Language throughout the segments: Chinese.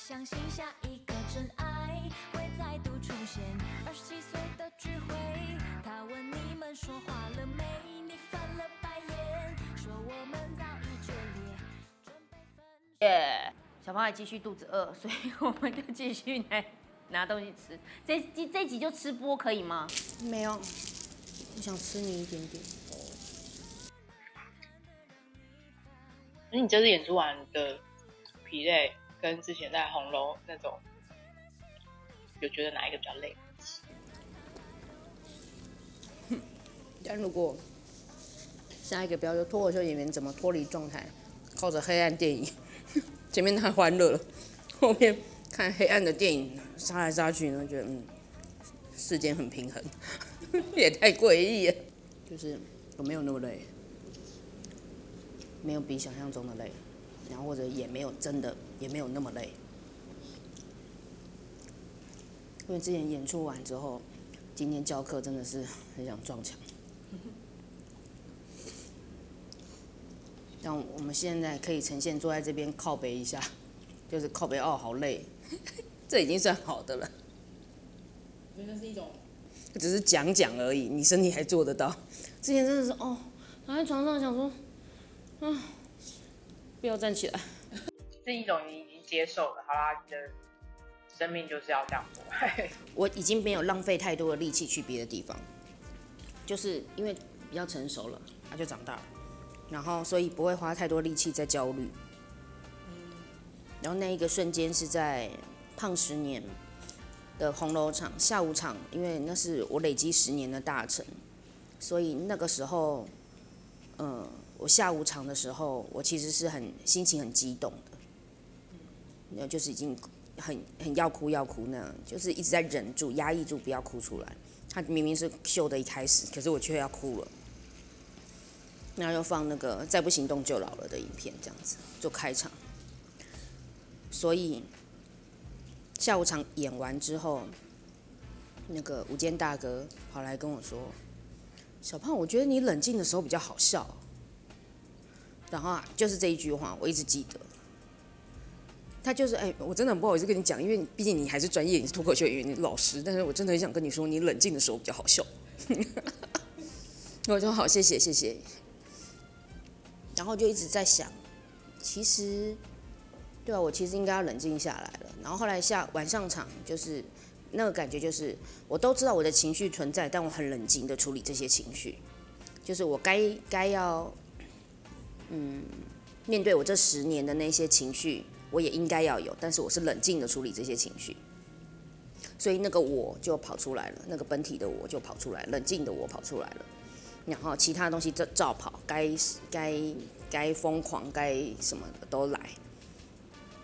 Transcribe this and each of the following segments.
相信下一个真爱会再度出现。二十七岁的聚会，他问你们说话了没？你翻了白眼，说我们早已决裂，准备分手。耶、小胖还继续肚子饿，所以我们就继续来拿东西吃。这一集这集就吃播可以吗？没有，我想吃你一点点。那你这次演出完的疲累，跟之前在红楼那种，有觉得哪一个比较累？但如果下一个标就脱口秀演员怎么脱离状态，靠着黑暗电影，前面太欢乐了，后面看黑暗的电影杀来杀去呢，觉得嗯，世间很平衡，也太诡异了。就是我没有那么累，没有比想象中的累，然后或者也没有真的也没有那么累，因为之前演出完之后，今天教课真的是很想撞墙。但我们现在可以呈现坐在这边靠背一下，就是靠背哦，好累，这已经算好的了。那是一种只是讲讲而已，你身体还做得到。之前真的是哦，躺在床上想说，啊，不要站起来。是一种你已经接受了，好啦，你的生命就是要这样过。我已经没有浪费太多的力气去别的地方，就是因为比较成熟了，他就长大了，然后所以不会花太多力气在焦虑。然后那一个瞬间是在胖十年的红楼场下午场，因为那是我累积十年的大成，所以那个时候，嗯、我下午场的时候，我其实是很心情很激动的，然后就是已经很很要哭要哭那样，就是一直在忍住、压抑住不要哭出来。他明明是秀的一开始，可是我却要哭了。然后又放那个“再不行动就老了”的影片，这样子做开场。所以下午场演完之后，那个无间大哥跑来跟我说：“小胖，我觉得你冷静的时候比较好笑。”然后，就是这一句话，我一直记得。他就是哎，我真的很不好意思跟你讲，因为毕竟你还是专业，你是脱口秀演员，你老师，但是我真的很想跟你说，你冷静的时候比较好笑。我说好，谢谢谢谢。然后就一直在想，其实，对啊，我其实应该要冷静下来了。然后后来下晚上场，就是那个感觉，就是我都知道我的情绪存在，但我很冷静的处理这些情绪，就是我该该要，嗯，面对我这十年的那些情绪，我也应该要有，但是我是冷静的处理这些情绪。所以那个我就跑出来了，那个本体的我就跑出来，冷静的我跑出来了。然后其他东西照照跑，该该该疯狂，该什么的都来。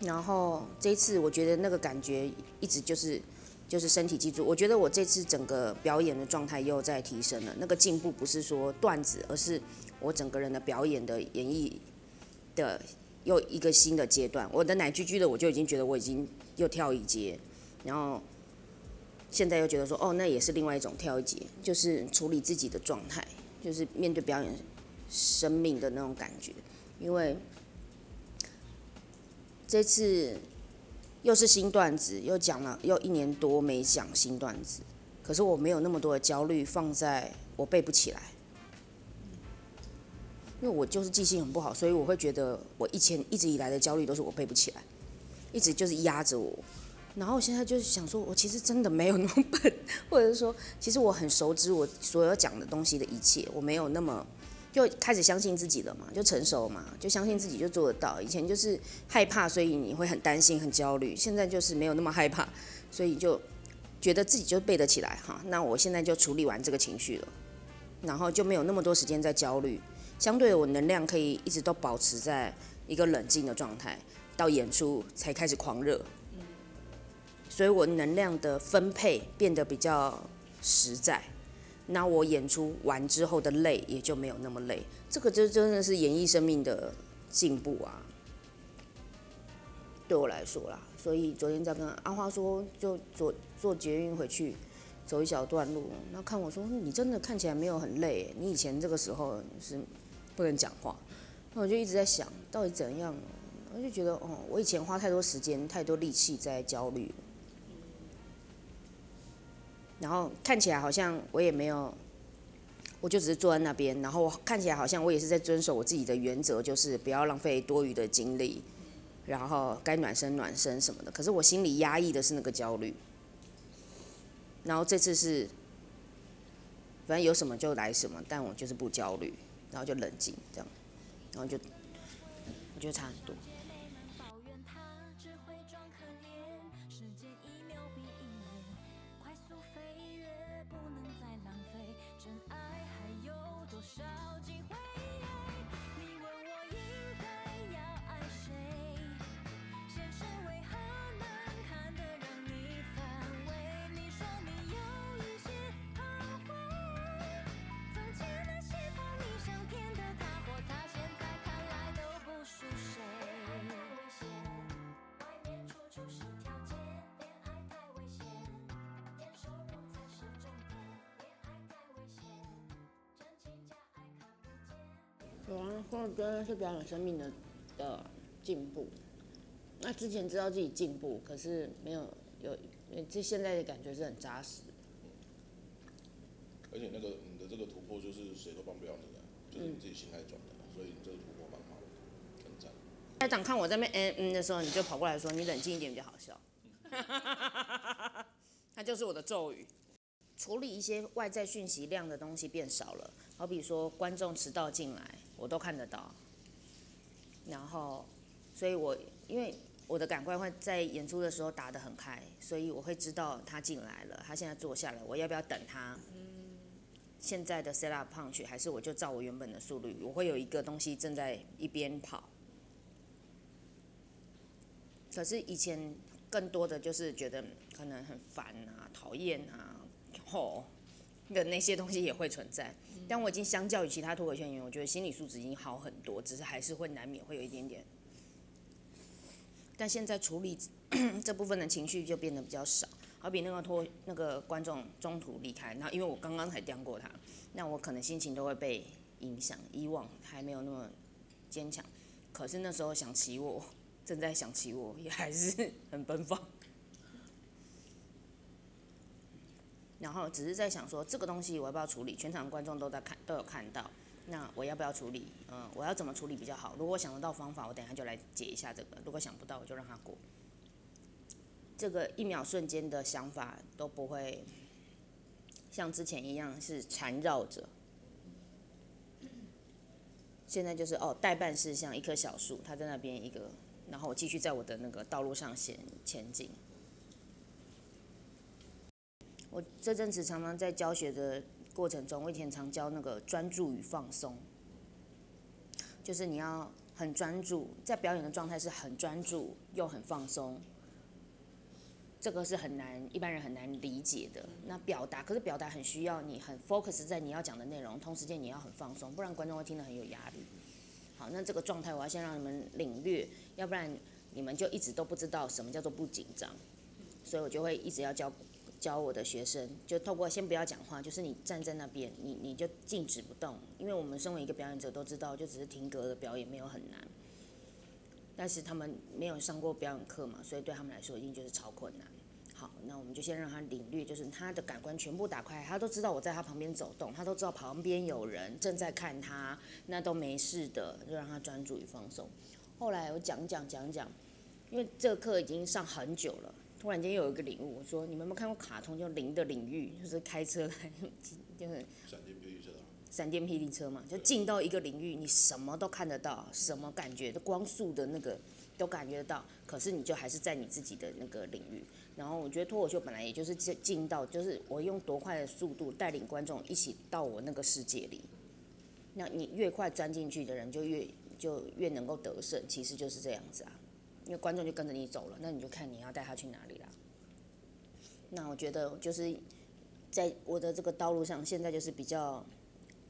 然后这次我觉得那个感觉一直就是就是身体记住，我觉得我这次整个表演的状态又在提升了。那个进步不是说段子，而是我整个人的表演的演绎的又一个新的阶段。我的奶居居的我就已经觉得我已经又跳一阶，然后现在又觉得说哦，那也是另外一种跳一阶，就是处理自己的状态。就是面对表演生命的那种感觉，因为这次又是新段子，又讲了又一年多没讲新段子，可是我没有那么多的焦虑放在我背不起来，因为我就是记性很不好，所以我会觉得我以前一直以来的焦虑都是我背不起来，一直就是压着我。然后我现在就是想说，我其实真的没有那么笨，或者是说，其实我很熟知我所有讲的东西的一切，我没有那么就开始相信自己了嘛，就成熟嘛，就相信自己就做得到。以前就是害怕，所以你会很担心、很焦虑，现在就是没有那么害怕，所以就觉得自己就背得起来哈，那我现在就处理完这个情绪了，然后就没有那么多时间在焦虑，相对我能量可以一直都保持在一个冷静的状态，到演出才开始狂热，所以我能量的分配变得比较实在，那我演出完之后的累也就没有那么累，这个就真的是演艺生命的进步啊，对我来说啦。所以昨天在跟阿花说，就坐坐捷运回去，走一小段路，那看我说你真的看起来没有很累，你以前这个时候是不能讲话，那我就一直在想到底怎样，我就觉得哦，我以前花太多时间、太多力气在焦虑，然后看起来好像我也没有，我就只是坐在那边，然后看起来好像我也是在遵守我自己的原则，就是不要浪费多余的精力。然后该暖身暖身什么的，可是我心里压抑的是那个焦虑。然后这次是，反正有什么就来什么，但我就是不焦虑，然后就冷静这样，然后就，我觉得差很多。有啊，或者真的是表演生命的的进步。那之前知道自己进步，可是没有有，这现在的感觉是很扎实。而且那个你的这个突破就是谁都帮不了你的，就是你自己心态转的，所以你这个突破蛮好的，很赞。家长看我在那嗯嗯的时候，你就跑过来说你冷静一点比较好笑。那就是我的咒语。处理一些外在讯息量的东西变少了，好比说观众迟到进来。我都看得到，然后，所以我因为我的感官会在演出的时候打得很开，所以我会知道他进来了，他现在坐下来，我要不要等他？现在的 set up punch 还是我就照我原本的速率，我会有一个东西正在一边跑。可是以前更多的就是觉得可能很烦啊、讨厌啊、吼的那些东西也会存在。但我已经相较于其他脱口秀演员，我觉得心理素质已经好很多，只是还是会难免会有一点点。但现在处理 这部分的情绪就变得比较少，好比那个脱那个观众中途离开，然后因为我刚刚才刁过他，那我可能心情都会被影响，以往还没有那么坚强，可是那时候想起我，正在想起我，也还是很奔放。然后只是在想说，这个东西我要不要处理？全场观众都在看，都有看到。那我要不要处理？嗯，我要怎么处理比较好？如果想得到方法，我等一下就来解一下这个；如果想不到，我就让它过。这个一秒瞬间的想法都不会像之前一样是缠绕着。现在就是哦，代办事项一棵小树，它在那边一个，然后我继续在我的那个道路上前前进。我这阵子常常在教学的过程中，我以前常教那个专注与放松，就是你要很专注，在表演的状态是很专注又很放松，这个是很难一般人很难理解的。那表达可是表达很需要你很 focus 在你要讲的内容，同时间你要很放松，不然观众会听得很有压力。好，那这个状态我要先让你们领略，要不然你们就一直都不知道什么叫做不紧张，所以我就会一直要教。教我的学生，就透过先不要讲话，就是你站在那边，你你就静止不动，因为我们身为一个表演者都知道，就只是停格的表演没有很难，但是他们没有上过表演课嘛，所以对他们来说一定就是超困难。好，那我们就先让他领略，就是他的感官全部打开，他都知道我在他旁边走动，他都知道旁边有人正在看他，那都没事的，就让他专注与放松。后来我讲讲讲讲，因为这课已经上很久了。突然间又有一个领悟，我说你们有没有看过卡通叫《零的领域》，就是开车来，就是闪电霹雳车，闪电霹雳车嘛，就进到一个领域，你什么都看得到，什么感觉的光速的那个都感觉得到，可是你就还是在你自己的那个领域。然后我觉得脱口秀本来也就是进进到，就是我用多快的速度带领观众一起到我那个世界里。那你越快钻进去的人，就越就越能够得胜，其实就是这样子啊。因为观众就跟着你走了，那你就看你要带他去哪里啦。那我觉得就是在我的这个道路上，现在就是比较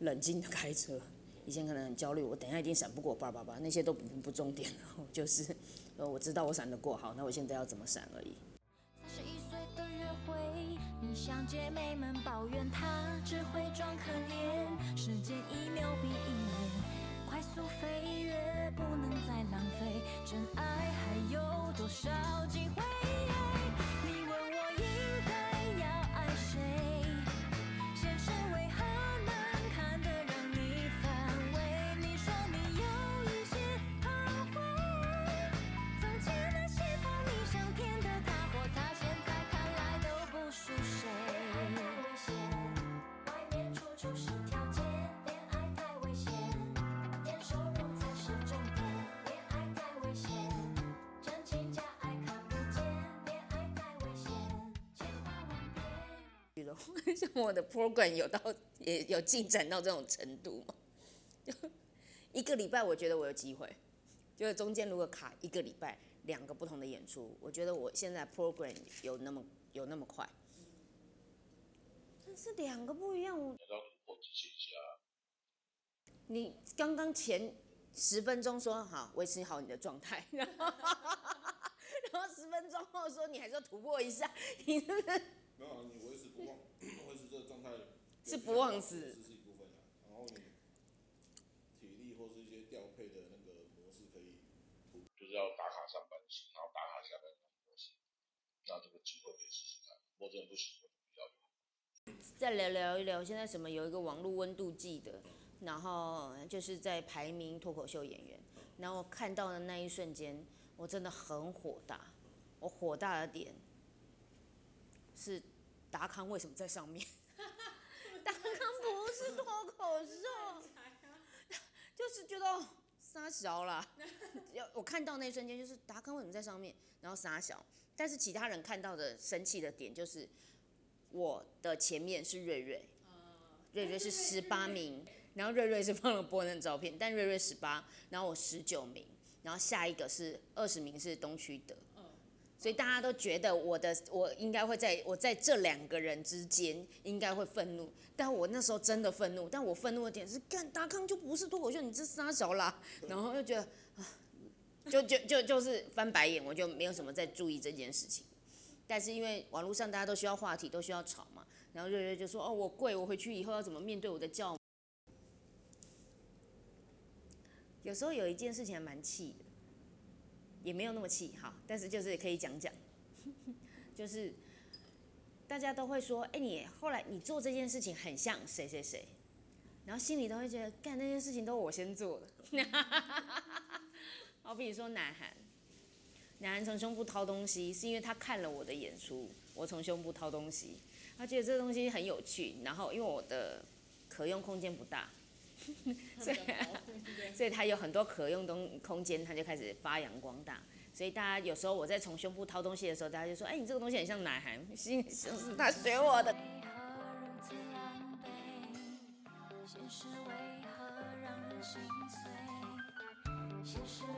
冷静的开车。以前可能很焦虑，我等一下一定闪不过，叭叭叭，那些都不不重点了。就是 呃，我知道我闪得过，好，那我现在要怎么闪而已。三十一岁的约会，你向姐妹们抱怨，她只会装可怜。时间一秒比一年别。像我的 program 有到也有进展到这种程度吗？就一个礼拜，我觉得我有机会。就是中间如果卡一个礼拜，两个不同的演出，我觉得我现在 program 有那么有那么快。但是两个不一样，你刚刚前十分钟说好维持好你的状态，然后 然后十分钟后说你还是要突破一下，你真的没有啊，你维持不忘，维持这个状态是不忘死是是一部分啊。然后你体力或是一些调配的那个模式可以，就是要打卡上班型，然后打卡下班型模式，那这个机会可以试试看。如果真的不行，我就比较有。再聊聊一聊，现在什么有一个网络温度计的，然后就是在排名脱口秀演员，然后我看到的那一瞬间，我真的很火大。我火大的点是达康为什么在上面？达康不是脱口秀，就是觉得哦傻小啦。要我看到那一瞬间，就是达康为什么在上面，然后傻小。但是其他人看到的生气的点就是。我的前面是瑞瑞，瑞瑞是十八名，然后瑞瑞是放了波恩的照片，但瑞瑞十八，然后我十九名，然后下一个是二十名是东区德，所以大家都觉得我的我应该会在我在这两个人之间应该会愤怒，但我那时候真的愤怒，但我愤怒的点是干达康就不是脱口秀，你这仨小啦，然后又觉得啊，就就就就是翻白眼，我就没有什么在注意这件事情。但是因为网络上大家都需要话题，都需要吵嘛，然后瑞瑞就说：“哦，我跪，我回去以后要怎么面对我的教？”有时候有一件事情还蛮气的，也没有那么气哈，但是就是可以讲讲，就是大家都会说：“哎，你后来你做这件事情很像谁谁谁”，然后心里都会觉得干那件事情都是我先做的，好比说南韩。男人从胸部掏东西，是因为他看了我的演出，我从胸部掏东西，他觉得这个东西很有趣，然后因为我的可用空间不大，所以 所以他有很多可用东空间，他就开始发扬光大。所以大家有时候我在从胸部掏东西的时候，大家就说：“哎，你这个东西很像奶韩，是是他学我的。”为何如此狼狈？现实为何让人心碎？现实为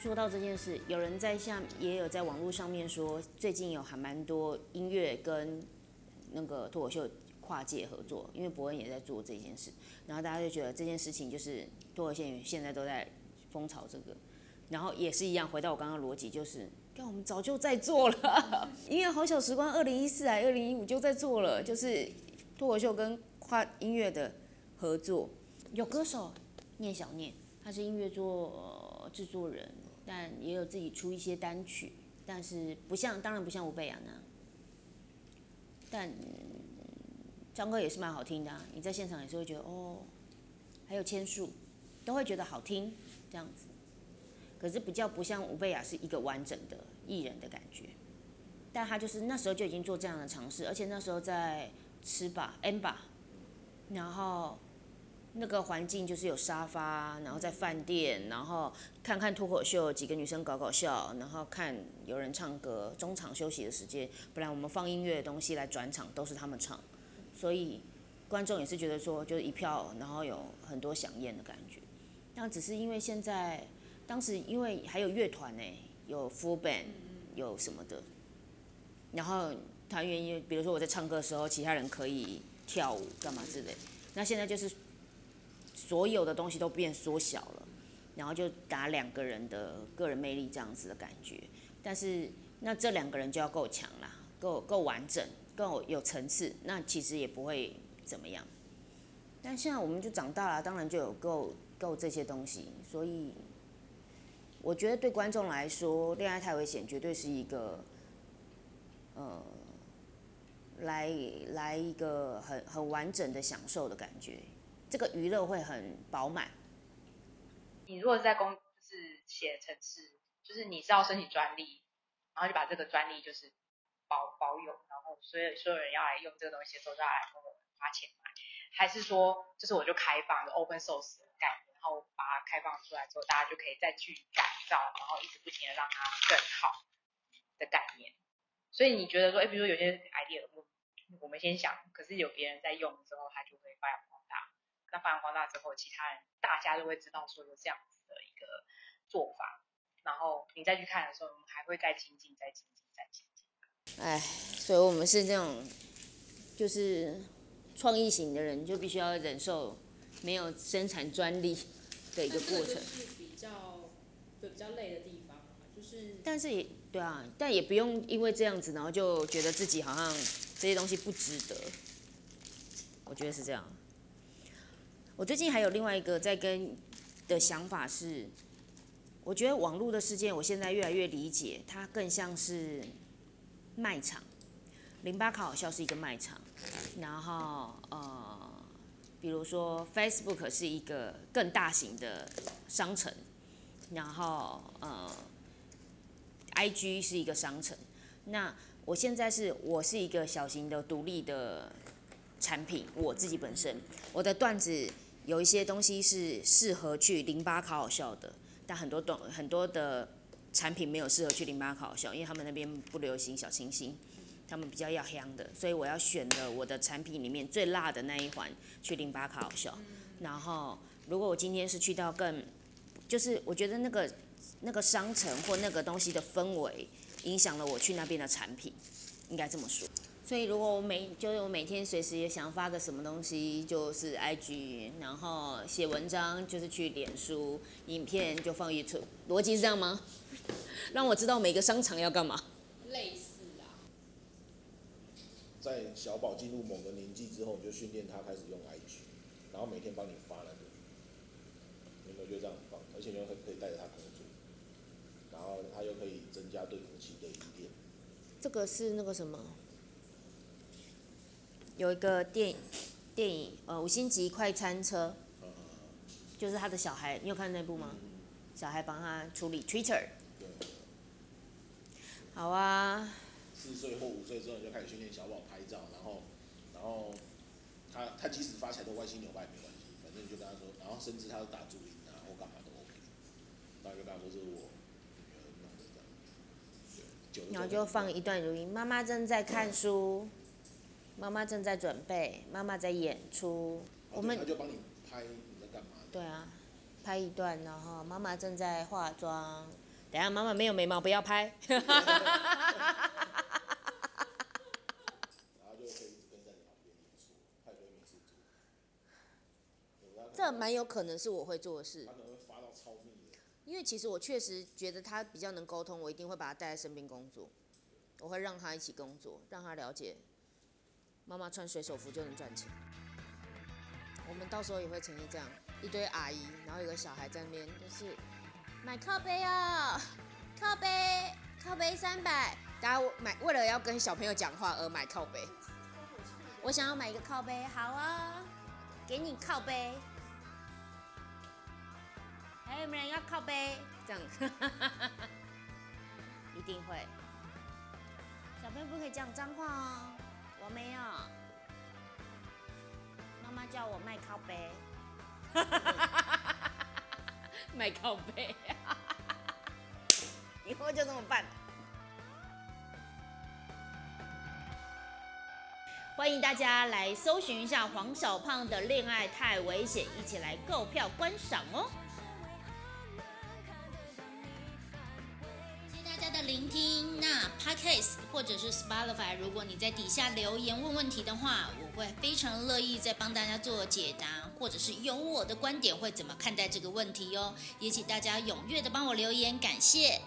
说到这件事，有人在下也有在网络上面说，最近有还蛮多音乐跟那个脱口秀跨界合作，因为伯恩也在做这件事，然后大家就觉得这件事情就是脱口秀现在都在风潮这个，然后也是一样，回到我刚刚逻辑，就是，看我们早就在做了，音乐好小时光，二零一四还二零一五就在做了，就是脱口秀跟跨音乐的合作，有歌手聂小念，他是音乐做制作人，但也有自己出一些单曲，但是不像，当然不像吴贝雅那样，但嗯唱歌也是蛮好听的、啊，你在现场也是会觉得哦，还有签数，都会觉得好听这样子。可是比较不像吴贝雅是一个完整的艺人的感觉，但他就是那时候就已经做这样的尝试，而且那时候在吃吧 N 吧，然后那个环境就是有沙发，然后在饭店，然后看看脱口秀，几个女生搞搞笑，然后看有人唱歌，中场休息的时间，本来我们放音乐的东西来转场都是他们唱，所以观众也是觉得说就是一票，然后有很多响应的感觉。那只是因为现在，当时因为还有乐团呢，有 full band，有什么的，然后团员也，比如说我在唱歌的时候，其他人可以跳舞干嘛之类。那现在就是所有的东西都变缩小了，然后就打两个人的个人魅力这样子的感觉。但是那这两个人就要够强啦，够够完整，够有层次，那其实也不会怎么样。但现在我们就长大了，当然就有够够这些东西，所以我觉得对观众来说，《恋爱太危险》绝对是一个，呃，来来一个很很完整的享受的感觉，这个娱乐会很饱满。你如果是在公就是写程式，就是你是要申请专利，然后就把这个专利就是保保有，然后所有所有人要来用这个东西的时候，就要来跟我花钱买，还是说就是我就开放的 open source 的概念，然后把它开放出来之后，大家就可以再去改造，然后一直不停的让它更好的概念。所以你觉得说，哎，比如说有些 idea 我我们先想，可是有别人在用之后，它就会发扬光大。那发扬光大之后，其他人大家都会知道说有这样子的一个做法，然后你再去看的时候，我们还会再精进、再精进、再精进。哎，所以我们是这种，就是创意型的人，就必须要忍受没有生产专利的一个过程。是比较对比较累的地方嘛，就是但是也对啊，但也不用因为这样子，然后就觉得自己好像这些东西不值得。我觉得是这样。我最近还有另外一个在跟的想法是，我觉得网络的事件，我现在越来越理解，它更像是卖场。零八考好像是一个卖场，然后呃，比如说 Facebook 是一个更大型的商城，然后呃。IG 是一个商城，那我现在是我是一个小型的独立的产品，我自己本身我的段子有一些东西是适合去零八考好笑的，但很多东很多的产品没有适合去零八考好笑，因为他们那边不流行小清新，他们比较要香的，所以我要选的我的产品里面最辣的那一环去零八考好笑。然后如果我今天是去到更，就是我觉得那个。那个商城或那个东西的氛围，影响了我去那边的产品，应该这么说。所以如果我每就是我每天随时也想发个什么东西，就是 IG，然后写文章就是去脸书，影片就放 YouTube，逻辑是这样吗？让我知道每个商场要干嘛。类似啊。在小宝进入某个年纪之后，你就训练他开始用 IG，然后每天帮你发那个，有没有觉得这样很棒？而且你又可以带着他工作，然后他又可以增加对空气的依恋。这个是那个什么，有一个电电影呃五星级快餐车，呃，就是他的小孩，你有看那部吗？小孩帮他处理 Twitter。对，好啊，四岁或五岁之后就开始训练小宝拍照，然后，然后他他即使发起来都歪七扭八也没关系，反正你就跟他说，然后甚至他打注音啊或干嘛都 OK，然后就跟他说这是我女儿弄的这样，然后就放一段录音，妈妈正在看书，妈妈正在准备，妈妈在演出。我们他就帮你拍你在干嘛，对啊，拍一段，然后妈妈正在化妆。等下妈妈没有眉毛，不要拍。然后就可以一直跟在你旁边演出，他也不会没事做。有可这能蛮有可能是我会做的事他，可能会发到超密的，因为其实我确实觉得他比较能沟通，我一定会把他带在身边工作，我会让他一起工作，让他了解妈妈穿水手服就能赚钱。我们到时候也会呈现这样一堆阿姨，然后有个小孩在那边就是买靠背哦，靠背靠背三百，大家买为了要跟小朋友讲话而买靠背。我想要买一个靠背，好啊，给你靠背。还有没有人要靠背？这样，一定会。小朋友不可以讲脏话哦，我没有。妈妈叫我卖靠背，卖靠背，以后就这么办。欢迎大家来搜寻一下黄小胖的《恋爱太危险》，一起来购票观赏哦。Podcast 或者是 Spotify，如果你在底下留言问问题的话，我会非常乐意再帮大家做解答，或者是有我的观点会怎么看待这个问题哦。也请大家踊跃的帮我留言，感谢。